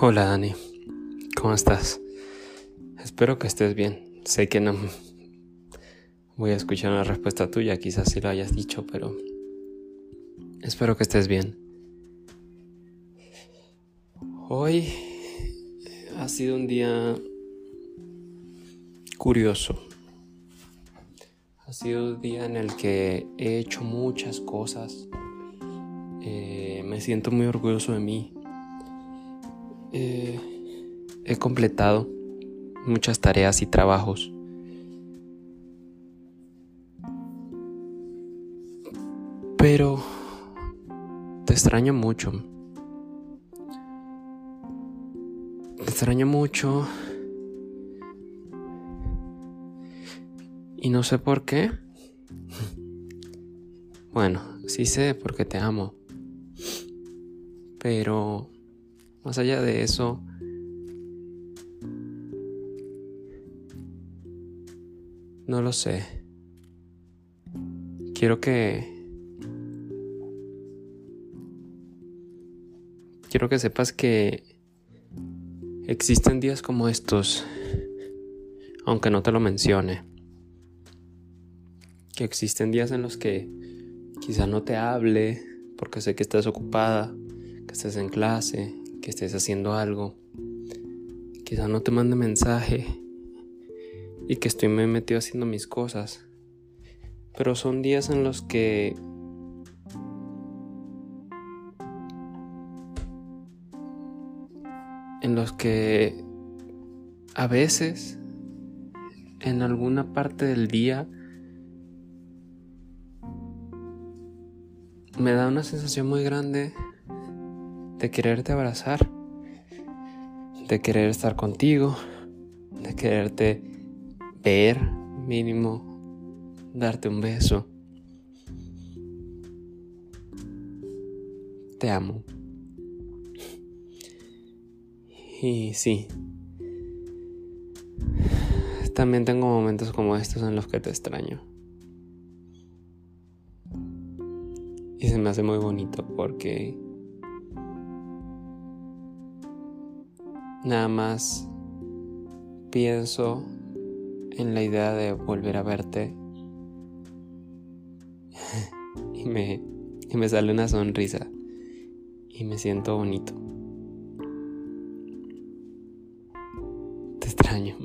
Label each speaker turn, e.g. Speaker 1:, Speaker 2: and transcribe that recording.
Speaker 1: Hola Dani, ¿cómo estás? Espero que estés bien. Sé que no voy a escuchar una respuesta tuya, quizás si lo hayas dicho, pero espero que estés bien. Hoy ha sido un día curioso. Ha sido un día en el que he hecho muchas cosas. Eh, me siento muy orgulloso de mí eh, he completado muchas tareas y trabajos. Pero te extraño mucho. Te extraño mucho. Y no sé por qué. Bueno, sí sé porque te amo. Pero más allá de eso, no lo sé. Quiero que... Quiero que sepas que existen días como estos, aunque no te lo mencione. Que existen días en los que quizá no te hable porque sé que estás ocupada, que estés en clase, que estés haciendo algo, quizá no te mande mensaje y que estoy me metido haciendo mis cosas. Pero son días en los que en los que a veces en alguna parte del día me da una sensación muy grande de quererte abrazar, de querer estar contigo, de quererte ver mínimo, darte un beso. Te amo. Y sí, también tengo momentos como estos en los que te extraño. Y se me hace muy bonito porque Nada más pienso en la idea de volver a verte y me, y me sale una sonrisa y me siento bonito. Te extraño.